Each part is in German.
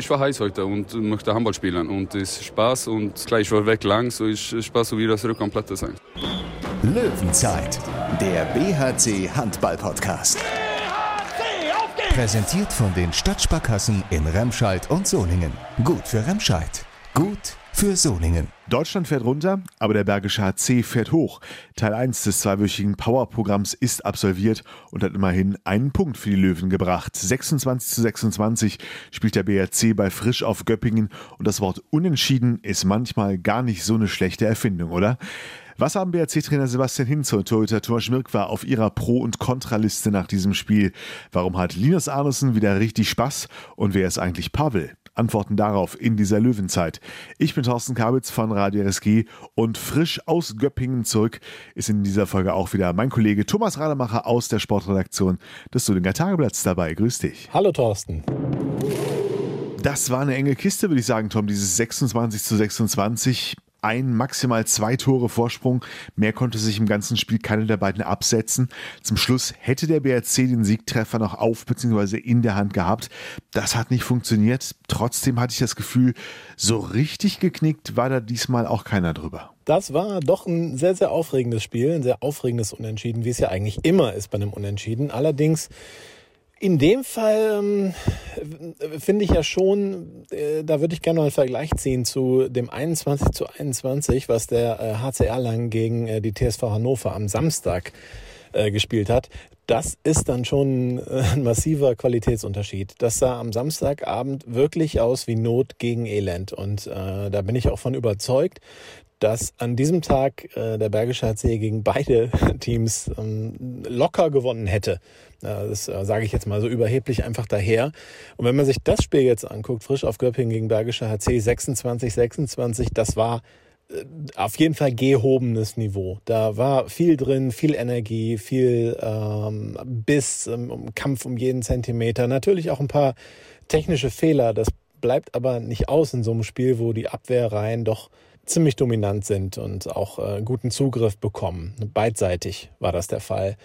ich war heiß heute und möchte Handball spielen und es ist Spaß und klar, ich war weg lang, so ist Spaß, so wieder zurück am Platz zu sein. Löwenzeit, der BHC Handball Podcast. BHC, Präsentiert von den Stadtsparkassen in Remscheid und Solingen. Gut für Remscheid. Gut für Solingen. Deutschland fährt runter, aber der Bergische HC fährt hoch. Teil 1 des zweiwöchigen Powerprogramms ist absolviert und hat immerhin einen Punkt für die Löwen gebracht. 26 zu 26 spielt der BRC bei Frisch auf Göppingen und das Wort unentschieden ist manchmal gar nicht so eine schlechte Erfindung, oder? Was haben BRC-Trainer Sebastian Hinze und Torhüter Thomas Schmirk war auf ihrer Pro- und Kontraliste nach diesem Spiel? Warum hat Linus Arnesen wieder richtig Spaß und wer ist eigentlich Pavel? Antworten darauf in dieser Löwenzeit. Ich bin Thorsten Kabitz von Radio RSG und frisch aus Göppingen zurück ist in dieser Folge auch wieder mein Kollege Thomas Rademacher aus der Sportredaktion des Solinger Tageblatts dabei. Grüß dich. Hallo Thorsten. Das war eine enge Kiste, würde ich sagen, Tom, dieses 26 zu 26 ein, maximal zwei Tore Vorsprung. Mehr konnte sich im ganzen Spiel keine der beiden absetzen. Zum Schluss hätte der BRC den Siegtreffer noch auf bzw. in der Hand gehabt. Das hat nicht funktioniert. Trotzdem hatte ich das Gefühl, so richtig geknickt war da diesmal auch keiner drüber. Das war doch ein sehr, sehr aufregendes Spiel, ein sehr aufregendes Unentschieden, wie es ja eigentlich immer ist bei einem Unentschieden. Allerdings in dem Fall ähm, finde ich ja schon, äh, da würde ich gerne mal einen Vergleich ziehen zu dem 21 zu 21, was der äh, HCR lang gegen äh, die TSV Hannover am Samstag äh, gespielt hat. Das ist dann schon äh, ein massiver Qualitätsunterschied. Das sah am Samstagabend wirklich aus wie Not gegen Elend. Und äh, da bin ich auch von überzeugt, dass an diesem Tag äh, der Bergische HC gegen beide Teams ähm, locker gewonnen hätte. Äh, das äh, sage ich jetzt mal so überheblich einfach daher. Und wenn man sich das Spiel jetzt anguckt, frisch auf Göppingen gegen Bergische HC 26, 26, das war äh, auf jeden Fall gehobenes Niveau. Da war viel drin, viel Energie, viel ähm, Biss, ähm, Kampf um jeden Zentimeter. Natürlich auch ein paar technische Fehler. Das bleibt aber nicht aus in so einem Spiel, wo die Abwehrreihen doch ziemlich dominant sind und auch äh, guten Zugriff bekommen. Beidseitig war das der Fall.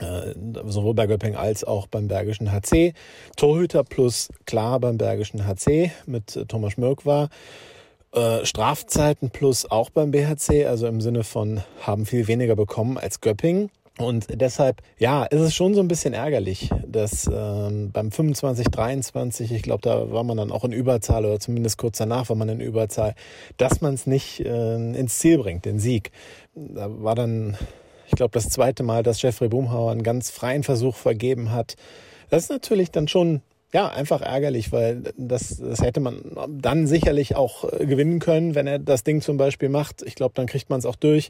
Äh, sowohl bei Göpping als auch beim Bergischen HC. Torhüter plus klar beim Bergischen HC mit äh, Thomas Mörk war. Äh, Strafzeiten plus auch beim BHC, also im Sinne von haben viel weniger bekommen als Göpping. Und deshalb, ja, ist es schon so ein bisschen ärgerlich, dass ähm, beim 25, 23, ich glaube, da war man dann auch in Überzahl oder zumindest kurz danach war man in Überzahl, dass man es nicht äh, ins Ziel bringt, den Sieg. Da war dann, ich glaube, das zweite Mal, dass Jeffrey Boomhauer einen ganz freien Versuch vergeben hat. Das ist natürlich dann schon ja, einfach ärgerlich, weil das, das hätte man dann sicherlich auch äh, gewinnen können, wenn er das Ding zum Beispiel macht. Ich glaube, dann kriegt man es auch durch.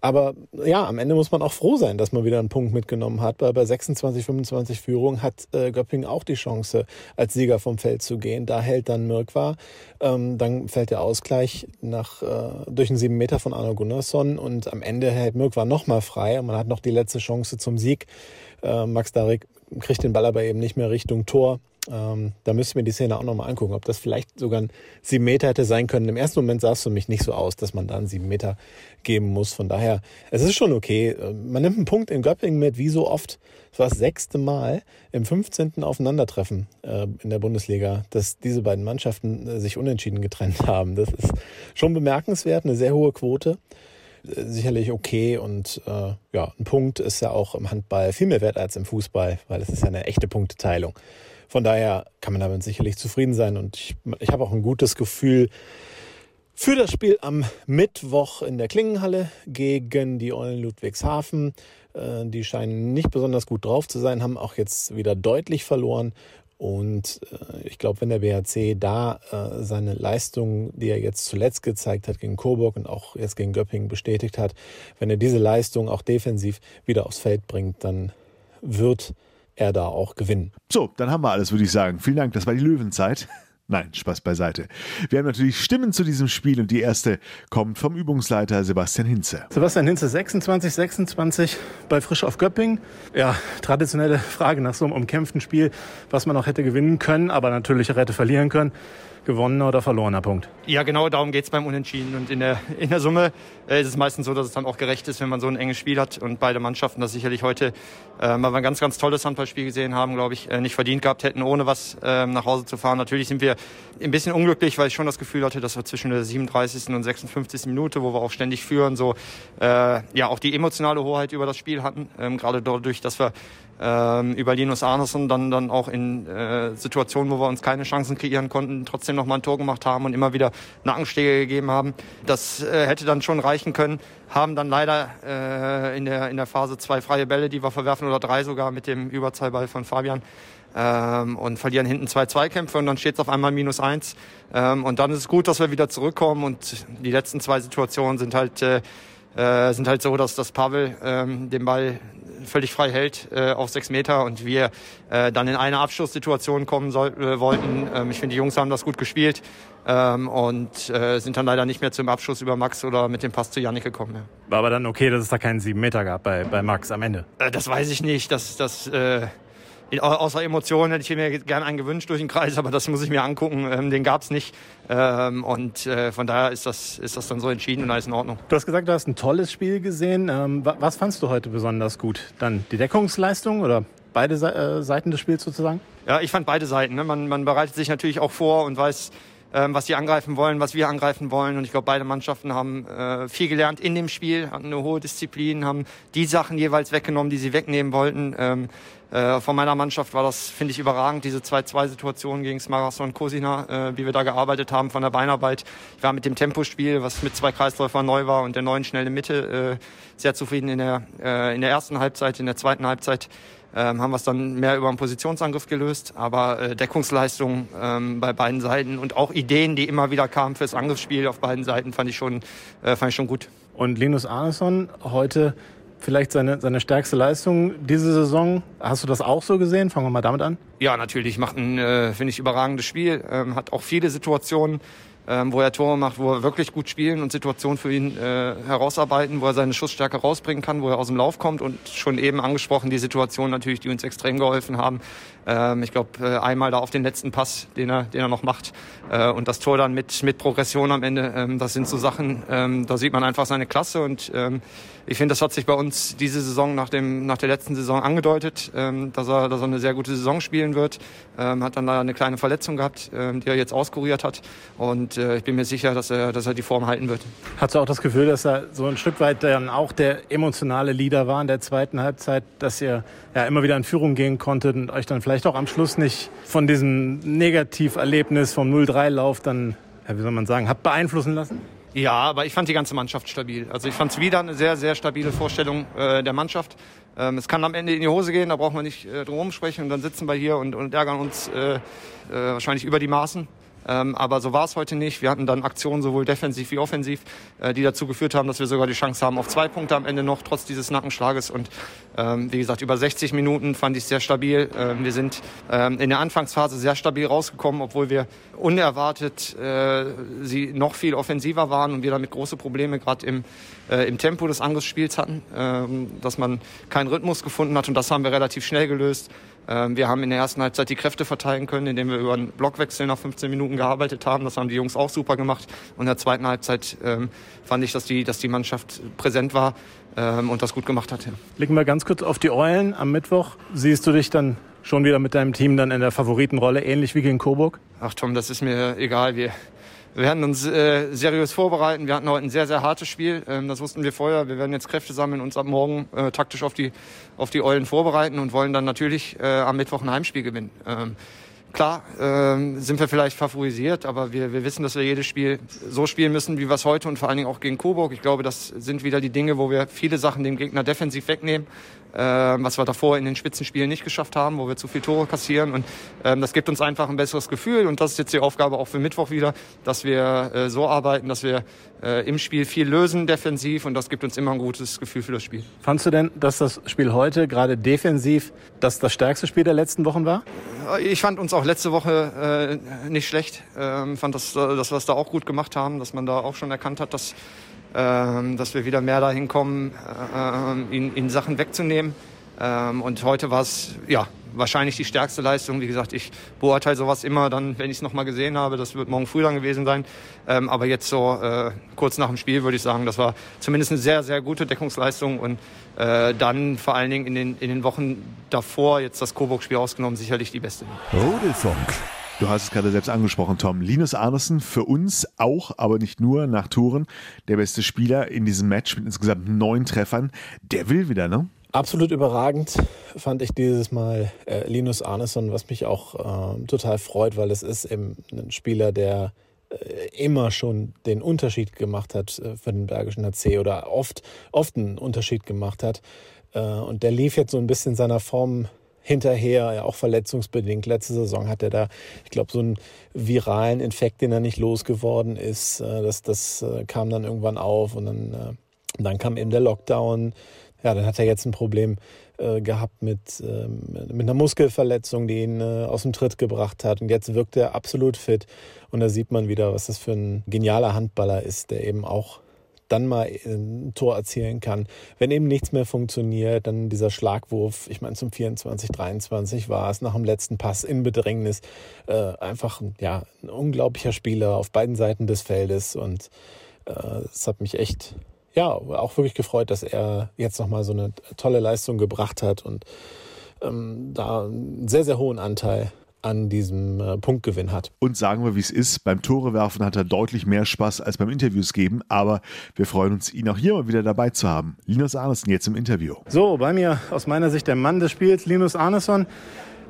Aber ja, am Ende muss man auch froh sein, dass man wieder einen Punkt mitgenommen hat, weil bei 26, 25 Führung hat äh, Göpping auch die Chance, als Sieger vom Feld zu gehen. Da hält dann Mirkwa. Ähm, dann fällt der Ausgleich nach, äh, durch einen sieben Meter von Arno Gunnarsson und am Ende hält Mirkwa nochmal frei und man hat noch die letzte Chance zum Sieg. Äh, Max Darik kriegt den Ball aber eben nicht mehr Richtung Tor. Ähm, da müsste ich mir die Szene auch nochmal angucken, ob das vielleicht sogar ein 7 Meter hätte sein können. Im ersten Moment sah es für mich nicht so aus, dass man da einen 7 Meter geben muss. Von daher, es ist schon okay. Äh, man nimmt einen Punkt in Göppingen mit, wie so oft. Es war das sechste Mal im 15. Aufeinandertreffen äh, in der Bundesliga, dass diese beiden Mannschaften äh, sich unentschieden getrennt haben. Das ist schon bemerkenswert, eine sehr hohe Quote äh, sicherlich okay und äh, ja, ein Punkt ist ja auch im Handball viel mehr wert als im Fußball, weil es ist ja eine echte Punkteteilung. Von daher kann man damit sicherlich zufrieden sein und ich, ich habe auch ein gutes Gefühl für das Spiel am Mittwoch in der Klingenhalle gegen die Eulen Ludwigshafen. Äh, die scheinen nicht besonders gut drauf zu sein, haben auch jetzt wieder deutlich verloren. Und äh, ich glaube, wenn der BHC da äh, seine Leistung, die er jetzt zuletzt gezeigt hat gegen Coburg und auch jetzt gegen Göppingen bestätigt hat, wenn er diese Leistung auch defensiv wieder aufs Feld bringt, dann wird er da auch gewinnen. So, dann haben wir alles, würde ich sagen. Vielen Dank, das war die Löwenzeit. Nein, Spaß beiseite. Wir haben natürlich Stimmen zu diesem Spiel und die erste kommt vom Übungsleiter Sebastian Hinze. Sebastian Hinze, 26, 26 bei Frisch auf Göpping. Ja, traditionelle Frage nach so einem umkämpften Spiel, was man auch hätte gewinnen können, aber natürlich auch hätte verlieren können. Gewonnener oder verlorener Punkt. Ja, genau darum geht es beim Unentschieden. Und in der, in der Summe äh, ist es meistens so, dass es dann auch gerecht ist, wenn man so ein enges Spiel hat. Und beide Mannschaften das sicherlich heute, äh, wir ein ganz, ganz tolles Handballspiel gesehen haben, glaube ich, äh, nicht verdient gehabt hätten, ohne was äh, nach Hause zu fahren. Natürlich sind wir ein bisschen unglücklich, weil ich schon das Gefühl hatte, dass wir zwischen der 37. und 56. Minute, wo wir auch ständig führen, so äh, ja auch die emotionale Hoheit über das Spiel hatten. Ähm, gerade dadurch, dass wir ähm, über Linus Arneson dann, dann auch in äh, Situationen, wo wir uns keine Chancen kreieren konnten, trotzdem noch mal ein Tor gemacht haben und immer wieder Nackenschläge gegeben haben. Das äh, hätte dann schon reichen können. Haben dann leider äh, in, der, in der Phase zwei freie Bälle, die wir verwerfen, oder drei sogar mit dem Überzahlball von Fabian. Ähm, und verlieren hinten zwei Zweikämpfe und dann steht es auf einmal minus eins. Ähm, und dann ist es gut, dass wir wieder zurückkommen und die letzten zwei Situationen sind halt, äh, äh, sind halt so, dass, dass Pavel ähm, den Ball völlig frei hält äh, auf sechs Meter und wir äh, dann in eine Abschlusssituation kommen soll, äh, wollten. Ähm, ich finde, die Jungs haben das gut gespielt ähm, und äh, sind dann leider nicht mehr zum Abschluss über Max oder mit dem Pass zu Yannick gekommen. Ja. War aber dann okay, dass es da keinen sieben Meter gab bei, bei Max am Ende? Äh, das weiß ich nicht. Das, das, äh, außer Emotionen hätte ich mir gerne einen gewünscht durch den Kreis, aber das muss ich mir angucken. Ähm, den gab es nicht. Ähm, und äh, von daher ist das, ist das dann so entschieden und alles in Ordnung. Du hast gesagt, du hast ein tolles Spiel gesehen. Ähm, was fandst du heute besonders gut? Dann die Deckungsleistung oder beide äh, Seiten des Spiels sozusagen? Ja, ich fand beide Seiten. Ne? Man, man bereitet sich natürlich auch vor und weiß, was sie angreifen wollen, was wir angreifen wollen. Und ich glaube, beide Mannschaften haben äh, viel gelernt in dem Spiel, hatten eine hohe Disziplin, haben die Sachen jeweils weggenommen, die sie wegnehmen wollten. Ähm, äh, von meiner Mannschaft war das, finde ich, überragend, diese 2-2-Situation gegen Smaragd und Kosina, äh, wie wir da gearbeitet haben von der Beinarbeit. Ich war mit dem Tempospiel, was mit zwei Kreisläufern neu war und der neuen schnelle Mitte, äh, sehr zufrieden in der, äh, in der ersten Halbzeit, in der zweiten Halbzeit ähm, haben wir es dann mehr über einen Positionsangriff gelöst. Aber äh, Deckungsleistung ähm, bei beiden Seiten und auch Ideen, die immer wieder kamen fürs Angriffsspiel auf beiden Seiten, fand ich schon, äh, fand ich schon gut. Und Linus Arneson heute vielleicht seine, seine stärkste Leistung diese Saison. Hast du das auch so gesehen? Fangen wir mal damit an. Ja, natürlich. Macht ein, äh, finde ich, überragendes Spiel. Ähm, hat auch viele Situationen, ähm, wo er Tore macht, wo er wirklich gut spielen und Situationen für ihn äh, herausarbeiten, wo er seine Schussstärke rausbringen kann, wo er aus dem Lauf kommt und schon eben angesprochen die Situation natürlich, die uns extrem geholfen haben. Ähm, ich glaube, äh, einmal da auf den letzten Pass, den er, den er noch macht äh, und das Tor dann mit, mit Progression am Ende, ähm, das sind so Sachen, ähm, da sieht man einfach seine Klasse und ähm, ich finde, das hat sich bei uns diese Saison nach, dem, nach der letzten Saison angedeutet, ähm, dass, er, dass er eine sehr gute Saison spielen wird. Ähm, hat dann leider eine kleine Verletzung gehabt, ähm, die er jetzt auskuriert hat. Und äh, ich bin mir sicher, dass er, dass er die Form halten wird. Hast du auch das Gefühl, dass er so ein Stück weit dann auch der emotionale Leader war in der zweiten Halbzeit, dass ihr ja immer wieder in Führung gehen konntet und euch dann vielleicht auch am Schluss nicht von diesem Negativerlebnis vom 0-3-Lauf dann, ja, wie soll man sagen, habt beeinflussen lassen? Ja, aber ich fand die ganze Mannschaft stabil. Also ich fand es wieder eine sehr, sehr stabile Vorstellung äh, der Mannschaft. Ähm, es kann am Ende in die Hose gehen, da brauchen wir nicht äh, drum sprechen und dann sitzen wir hier und, und ärgern uns äh, äh, wahrscheinlich über die Maßen. Ähm, aber so war es heute nicht. Wir hatten dann Aktionen sowohl defensiv wie offensiv, äh, die dazu geführt haben, dass wir sogar die Chance haben auf zwei Punkte am Ende noch, trotz dieses Nackenschlages. Und ähm, wie gesagt, über 60 Minuten fand ich sehr stabil. Ähm, wir sind ähm, in der Anfangsphase sehr stabil rausgekommen, obwohl wir unerwartet äh, sie noch viel offensiver waren und wir damit große Probleme gerade im, äh, im Tempo des Angriffsspiels hatten, ähm, dass man keinen Rhythmus gefunden hat. Und das haben wir relativ schnell gelöst. Ähm, wir haben in der ersten Halbzeit die Kräfte verteilen können, indem wir über einen Blockwechsel nach 15 Minuten gearbeitet haben. Das haben die Jungs auch super gemacht. Und in der zweiten Halbzeit ähm, fand ich, dass die, dass die Mannschaft präsent war ähm, und das gut gemacht hat. Ja. Blicken wir ganz kurz auf die Eulen am Mittwoch. Siehst du dich dann schon wieder mit deinem Team dann in der Favoritenrolle, ähnlich wie gegen Coburg? Ach Tom, das ist mir egal. Wir, wir werden uns äh, seriös vorbereiten. Wir hatten heute ein sehr, sehr hartes Spiel. Ähm, das wussten wir vorher. Wir werden jetzt Kräfte sammeln, uns ab morgen äh, taktisch auf die, auf die Eulen vorbereiten und wollen dann natürlich äh, am Mittwoch ein Heimspiel gewinnen. Ähm, klar ähm, sind wir vielleicht favorisiert, aber wir, wir wissen, dass wir jedes Spiel so spielen müssen, wie wir es heute und vor allen Dingen auch gegen Coburg. Ich glaube, das sind wieder die Dinge, wo wir viele Sachen dem Gegner defensiv wegnehmen ähm, was wir davor in den Spitzenspielen nicht geschafft haben, wo wir zu viele Tore kassieren. Und ähm, das gibt uns einfach ein besseres Gefühl. Und das ist jetzt die Aufgabe auch für Mittwoch wieder, dass wir äh, so arbeiten, dass wir äh, im Spiel viel lösen defensiv. Und das gibt uns immer ein gutes Gefühl für das Spiel. Fandst du denn, dass das Spiel heute gerade defensiv das, das stärkste Spiel der letzten Wochen war? Ich fand uns auch letzte Woche äh, nicht schlecht. Ähm, fand, dass, dass wir es da auch gut gemacht haben, dass man da auch schon erkannt hat, dass ähm, dass wir wieder mehr dahin kommen, äh, ihn, ihn Sachen wegzunehmen. Ähm, und heute war es, ja, wahrscheinlich die stärkste Leistung. Wie gesagt, ich beurteile sowas immer dann, wenn ich es nochmal gesehen habe. Das wird morgen früh dann gewesen sein. Ähm, aber jetzt so äh, kurz nach dem Spiel würde ich sagen, das war zumindest eine sehr, sehr gute Deckungsleistung. Und äh, dann vor allen Dingen in den, in den Wochen davor, jetzt das Coburg-Spiel ausgenommen, sicherlich die beste. Rudelfunk. Du hast es gerade selbst angesprochen, Tom. Linus Arnesen für uns auch, aber nicht nur nach Toren, der beste Spieler in diesem Match mit insgesamt neun Treffern. Der will wieder, ne? Absolut überragend fand ich dieses Mal äh, Linus Arneson, was mich auch äh, total freut, weil es ist eben ein Spieler, der äh, immer schon den Unterschied gemacht hat äh, für den Bergischen HC oder oft, oft einen Unterschied gemacht hat. Äh, und der lief jetzt so ein bisschen seiner Form hinterher, ja auch verletzungsbedingt. Letzte Saison hat er da, ich glaube, so einen viralen Infekt, den er nicht losgeworden ist. Das, das kam dann irgendwann auf und dann, dann kam eben der Lockdown. Ja, dann hat er jetzt ein Problem äh, gehabt mit, äh, mit einer Muskelverletzung, die ihn äh, aus dem Tritt gebracht hat. Und jetzt wirkt er absolut fit. Und da sieht man wieder, was das für ein genialer Handballer ist, der eben auch dann mal ein Tor erzielen kann. Wenn eben nichts mehr funktioniert, dann dieser Schlagwurf, ich meine zum 24, 23 war es nach dem letzten Pass in Bedrängnis. Äh, einfach ja, ein unglaublicher Spieler auf beiden Seiten des Feldes und es äh, hat mich echt ja, auch wirklich gefreut, dass er jetzt nochmal so eine tolle Leistung gebracht hat und ähm, da einen sehr, sehr hohen Anteil an diesem äh, Punktgewinn hat. Und sagen wir, wie es ist, beim Torewerfen hat er deutlich mehr Spaß als beim Interviews geben, aber wir freuen uns, ihn auch hier mal wieder dabei zu haben. Linus Arneson jetzt im Interview. So, bei mir aus meiner Sicht der Mann des Spiels, Linus Arneson.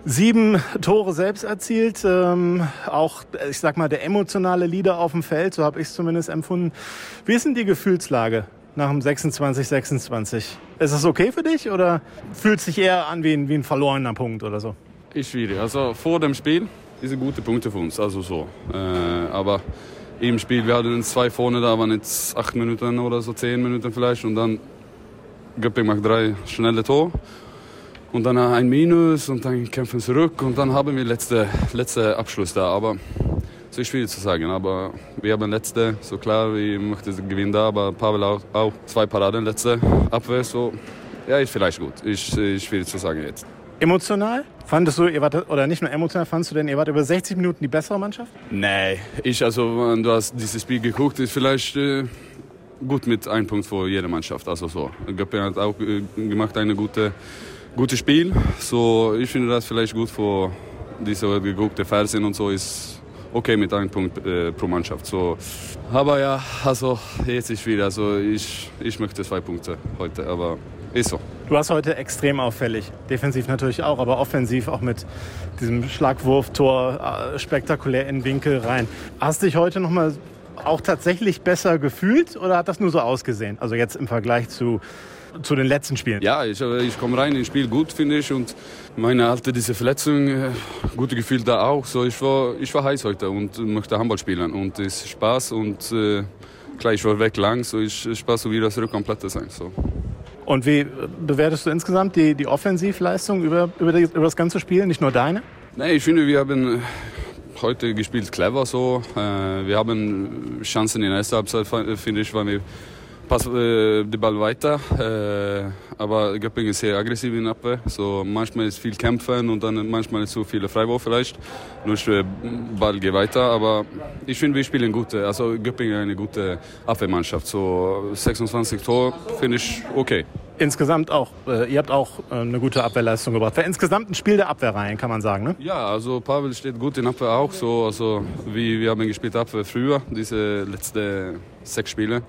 Sieben Tore selbst erzielt, ähm, auch, ich sag mal, der emotionale Leader auf dem Feld, so habe ich es zumindest empfunden. Wie ist denn die Gefühlslage nach dem 26-26? Ist das okay für dich oder fühlt es sich eher an wie ein, wie ein verlorener Punkt oder so? Ist schwierig. Also vor dem Spiel ist ein guter Punkt für uns, also so. Äh, aber im Spiel, wir hatten zwei vorne, da waren jetzt acht Minuten oder so, zehn Minuten vielleicht und dann Göpping macht drei schnelle Tore und dann ein Minus und dann kämpfen zurück und dann haben wir letzte, letzte Abschluss da. Aber so ist schwierig zu sagen. Aber wir haben letzte, so klar, wir möchten gewinnen da, aber Pavel auch, auch zwei Paraden letzte Abwehr. So, ja, ist vielleicht gut. Ist, ist schwierig zu sagen jetzt. Emotional? Fandest du, ihr wart, oder nicht nur emotional, fandest du denn, ihr wart über 60 Minuten die bessere Mannschaft? Nee, ich, also, du hast dieses Spiel geguckt, ist vielleicht äh, gut mit einem Punkt für jede Mannschaft. Also so. Göpping hat auch äh, gemacht eine gute gutes Spiel. So, ich finde das vielleicht gut für diese geguckte Fernsehen und so ist okay mit einem Punkt äh, pro Mannschaft. So, aber ja, also jetzt ist wieder. Also ich, ich möchte zwei Punkte heute, aber ist so. Du warst heute extrem auffällig. Defensiv natürlich auch, aber offensiv auch mit diesem Schlagwurftor äh, spektakulär in den Winkel rein. Hast dich heute nochmal auch tatsächlich besser gefühlt oder hat das nur so ausgesehen? Also jetzt im Vergleich zu zu den letzten Spielen? Ja, ich, ich komme rein ins Spiel gut, finde ich. Und meine alte, diese Verletzung, äh, gute Gefühl da auch. So, ich, war, ich war heiß heute und möchte Handball spielen. Und es ist Spaß und äh, klar, ich war weg lang, so ist Spaß, so wieder zurück komplett sein. So. Und wie bewertest du insgesamt die, die Offensivleistung über, über, die, über das ganze Spiel, nicht nur deine? Nein, ich finde, wir haben äh, heute gespielt clever so. Äh, wir haben Chancen in der ersten Halbzeit, finde ich, weil wir pass äh, den Ball weiter. Äh, aber Göpping ist sehr aggressiv in Abwehr. So manchmal ist viel Kämpfen und dann manchmal zu viele Freiwurf vielleicht. Nur der Ball geht weiter. Aber ich finde, wir spielen gut. Also Göpping ist eine gute Abwehrmannschaft. So 26 Tor finde ich okay. Insgesamt auch. Äh, ihr habt auch äh, eine gute Abwehrleistung gebracht. War insgesamt ein Spiel der Abwehrreihen, kann man sagen, ne? Ja, also Pavel steht gut in Abwehr auch. So, also wie wir haben gespielt Abwehr früher, diese letzten sechs Spiele.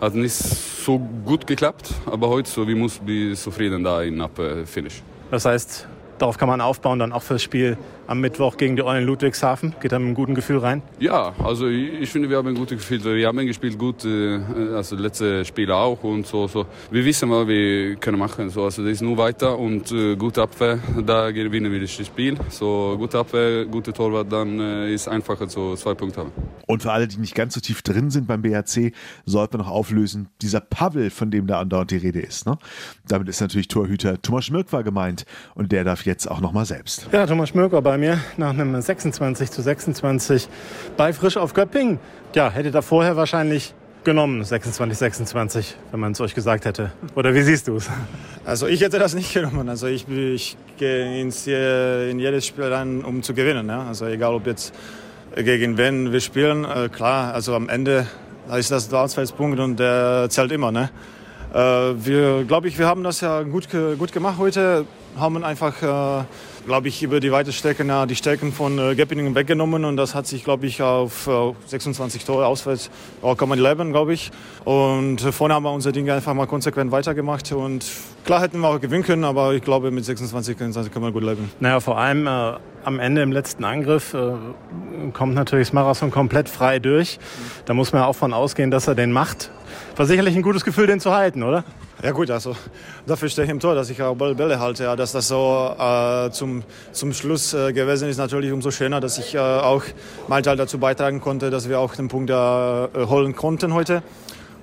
Hat nicht so gut geklappt, aber heute so, wir müssen zufrieden da in Ab-Finish. Das heißt, darauf kann man aufbauen, dann auch fürs Spiel am Mittwoch gegen die Eulen Ludwigshafen. Geht da mit einem guten Gefühl rein? Ja, also ich finde, wir haben ein gutes Gefühl. Wir haben gespielt gut, äh, also letzte Spiele auch und so, so. Wir wissen, was wir können machen. So, also das ist nur weiter und äh, gute Abwehr, da gewinnen wir das Spiel. So gute Abwehr, gute Torwart, dann äh, ist einfacher so zwei Punkte haben. Und für alle, die nicht ganz so tief drin sind beim BHC, sollten wir noch auflösen, dieser Pavel, von dem da andauernd die Rede ist. Ne? Damit ist natürlich Torhüter Thomas Schmirk war gemeint und der darf jetzt auch noch mal selbst. Ja, Thomas bei bei mir nach einem 26 zu 26 bei Frisch auf Göppingen. Ja, hätte da vorher wahrscheinlich genommen, 26, 26, wenn man es euch gesagt hätte. Oder wie siehst du es? Also ich hätte das nicht genommen. Also ich, ich gehe ins, in jedes Spiel rein, um zu gewinnen. Ja? Also egal, ob jetzt gegen wen wir spielen. Äh, klar, also am Ende ist das der Auswärtspunkt und der zählt immer. Ne? Äh, wir, glaube ich, wir haben das ja gut, gut gemacht heute. Haben einfach äh, glaube ich, über die weite Strecke die Stärken von äh, Geppiningen weggenommen und das hat sich, glaube ich, auf äh, 26 Tore auswärts, kann man leben, glaube ich. Und äh, vorne haben wir unser Ding einfach mal konsequent weitergemacht und klar hätten wir auch gewinnen können, aber ich glaube, mit 26 können wir gut leben. Naja, vor allem äh, am Ende im letzten Angriff äh, kommt natürlich Smarathon komplett frei durch. Da muss man auch von ausgehen, dass er den macht. War sicherlich ein gutes Gefühl, den zu halten, oder? Ja gut, also dafür stehe ich im Tor, dass ich auch Bälle halte. Ja, dass das so äh, zum, zum Schluss äh, gewesen ist, natürlich umso schöner, dass ich äh, auch meinen Teil dazu beitragen konnte, dass wir auch den Punkt äh, holen konnten heute.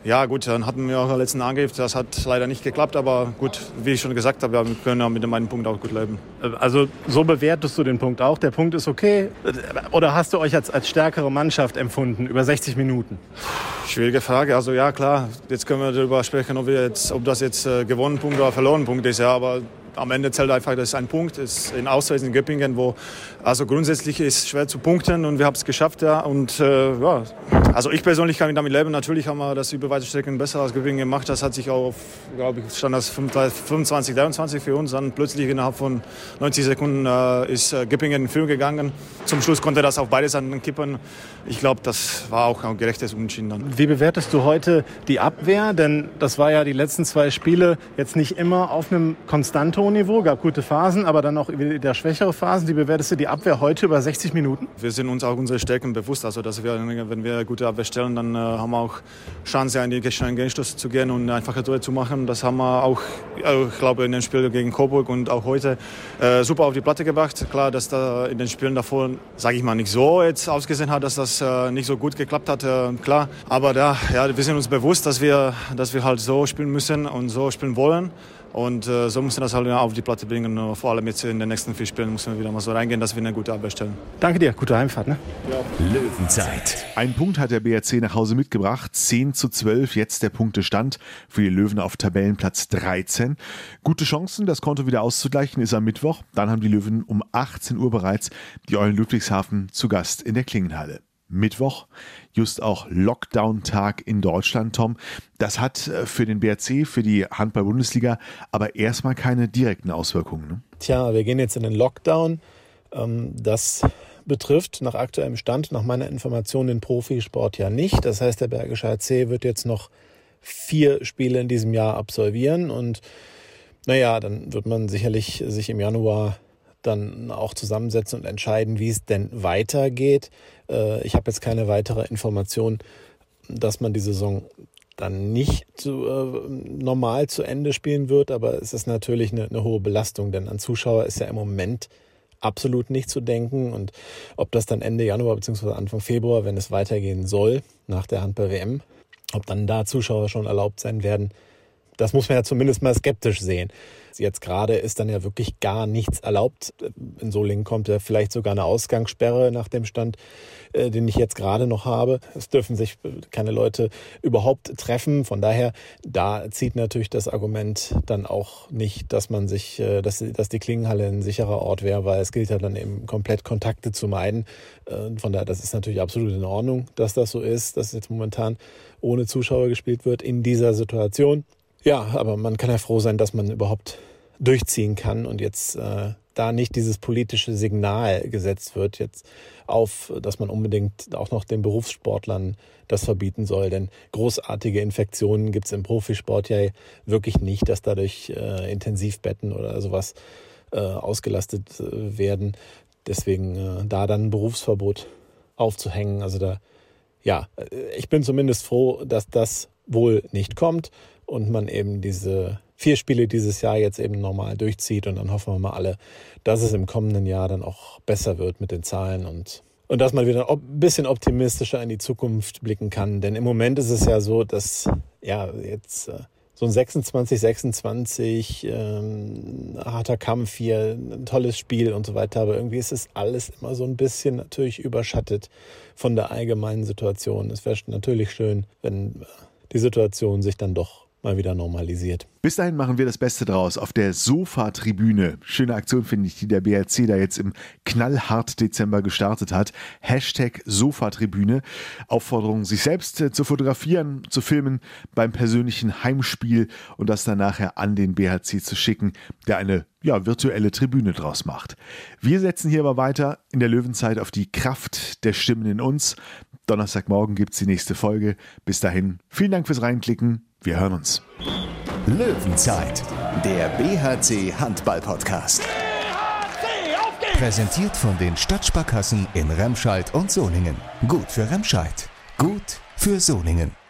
Ja gut, dann hatten wir auch den letzten Angriff. Das hat leider nicht geklappt, aber gut, wie ich schon gesagt habe, wir können ja mit dem einen Punkt auch gut leben. Also so bewertest du den Punkt auch. Der Punkt ist okay. Oder hast du euch als, als stärkere Mannschaft empfunden über 60 Minuten? Schwierige Frage. Also ja, klar, jetzt können wir darüber sprechen, ob, wir jetzt, ob das jetzt äh, gewonnen Punkt oder verloren Punkt ist. Ja, aber am Ende zählt einfach, das ist ein Punkt. Das ist in Ausweis in Göppingen, wo also grundsätzlich ist schwer zu punkten und wir haben es geschafft. Ja. Und äh, ja, also ich persönlich kann damit leben. Natürlich haben wir das über weite Strecken besser als Göppingen gemacht. Das hat sich auch auf, glaube ich, stand das 25, 23 für uns. Dann plötzlich innerhalb von 90 Sekunden äh, ist äh, Göppingen in Führung gegangen. Zum Schluss konnte das auf beide Seiten kippen. Ich glaube, das war auch ein gerechtes Unentschieden dann. Wie bewertest du heute die Abwehr? Denn das war ja die letzten zwei Spiele jetzt nicht immer auf einem konstanten Niveau, gab gute Phasen, aber dann auch wieder schwächere Phasen. Wie bewertest du die Abwehr heute über 60 Minuten? Wir sind uns auch unsere Stärken bewusst. Also, dass wir, wenn wir gute Abwehr stellen, dann äh, haben wir auch Chance, in die Gegenstoß zu gehen und einfache Tore zu machen. Das haben wir auch, äh, ich glaube, in den Spielen gegen Coburg und auch heute äh, super auf die Platte gebracht. Klar, dass da in den Spielen davor, sage ich mal, nicht so jetzt ausgesehen hat, dass das äh, nicht so gut geklappt hat, äh, klar. Aber da, ja, wir sind uns bewusst, dass wir, dass wir halt so spielen müssen und so spielen wollen. Und äh, so müssen wir das halt auf die Platte bringen. Und vor allem jetzt in den nächsten vier Spielen müssen wir wieder mal so reingehen, dass wir eine gute Abwehr stellen. Danke dir, gute Heimfahrt. Ne? Ja. Löwenzeit. Ein Punkt hat der BRC nach Hause mitgebracht. 10 zu 12, jetzt der Punktestand für die Löwen auf Tabellenplatz 13. Gute Chancen, das Konto wieder auszugleichen, ist am Mittwoch. Dann haben die Löwen um 18 Uhr bereits die Eulen Ludwigshafen zu Gast in der Klingenhalle. Mittwoch, just auch Lockdown-Tag in Deutschland, Tom. Das hat äh, für den BRC, für die Handball-Bundesliga aber erstmal keine direkten Auswirkungen. Ne? Tja, wir gehen jetzt in den Lockdown. Ähm, das betrifft nach aktuellem Stand, nach meiner Information, den Profisport ja nicht. Das heißt, der Bergische HC wird jetzt noch vier Spiele in diesem Jahr absolvieren und naja, dann wird man sicherlich sich im Januar dann auch zusammensetzen und entscheiden, wie es denn weitergeht. Äh, ich habe jetzt keine weitere Information, dass man die Saison dann nicht zu, äh, normal zu Ende spielen wird, aber es ist natürlich eine, eine hohe Belastung, denn an Zuschauer ist ja im Moment absolut nicht zu denken und ob das dann Ende Januar bzw. Anfang Februar, wenn es weitergehen soll, nach der Handball-WM, ob dann da Zuschauer schon erlaubt sein werden, das muss man ja zumindest mal skeptisch sehen. Jetzt gerade ist dann ja wirklich gar nichts erlaubt. In Solingen kommt ja vielleicht sogar eine Ausgangssperre nach dem Stand, äh, den ich jetzt gerade noch habe. Es dürfen sich keine Leute überhaupt treffen. Von daher, da zieht natürlich das Argument dann auch nicht, dass man sich, äh, dass, dass die Klingenhalle ein sicherer Ort wäre, weil es gilt ja dann eben komplett Kontakte zu meiden. Äh, von daher, das ist natürlich absolut in Ordnung, dass das so ist, dass jetzt momentan ohne Zuschauer gespielt wird in dieser Situation. Ja, aber man kann ja froh sein, dass man überhaupt durchziehen kann und jetzt äh, da nicht dieses politische Signal gesetzt wird, jetzt auf, dass man unbedingt auch noch den Berufssportlern das verbieten soll. Denn großartige Infektionen gibt es im Profisport ja wirklich nicht, dass dadurch äh, Intensivbetten oder sowas äh, ausgelastet äh, werden. Deswegen äh, da dann ein Berufsverbot aufzuhängen. Also da, ja, äh, ich bin zumindest froh, dass das wohl nicht kommt und man eben diese vier Spiele dieses Jahr jetzt eben normal durchzieht und dann hoffen wir mal alle, dass es im kommenden Jahr dann auch besser wird mit den Zahlen und und dass man wieder ein bisschen optimistischer in die Zukunft blicken kann. Denn im Moment ist es ja so, dass ja jetzt äh, so ein 26, 26, ähm, harter Kampf hier, ein tolles Spiel und so weiter. Aber irgendwie ist es alles immer so ein bisschen natürlich überschattet von der allgemeinen Situation. Es wäre natürlich schön, wenn die Situation sich dann doch mal wieder normalisiert. Bis dahin machen wir das Beste draus auf der Sofa-Tribüne. Schöne Aktion finde ich, die der BRC da jetzt im knallhart Dezember gestartet hat. Hashtag Sofa-Tribüne. Aufforderung, sich selbst äh, zu fotografieren, zu filmen beim persönlichen Heimspiel und das dann nachher an den BHC zu schicken, der eine ja, virtuelle Tribüne draus macht. Wir setzen hier aber weiter in der Löwenzeit auf die Kraft der Stimmen in uns. Donnerstagmorgen gibt es die nächste Folge. Bis dahin, vielen Dank fürs Reinklicken. Wir hören uns. Löwenzeit, der BHC Handball Podcast. BHC, Präsentiert von den Stadtsparkassen in Remscheid und Soningen. Gut für Remscheid, gut für Soningen.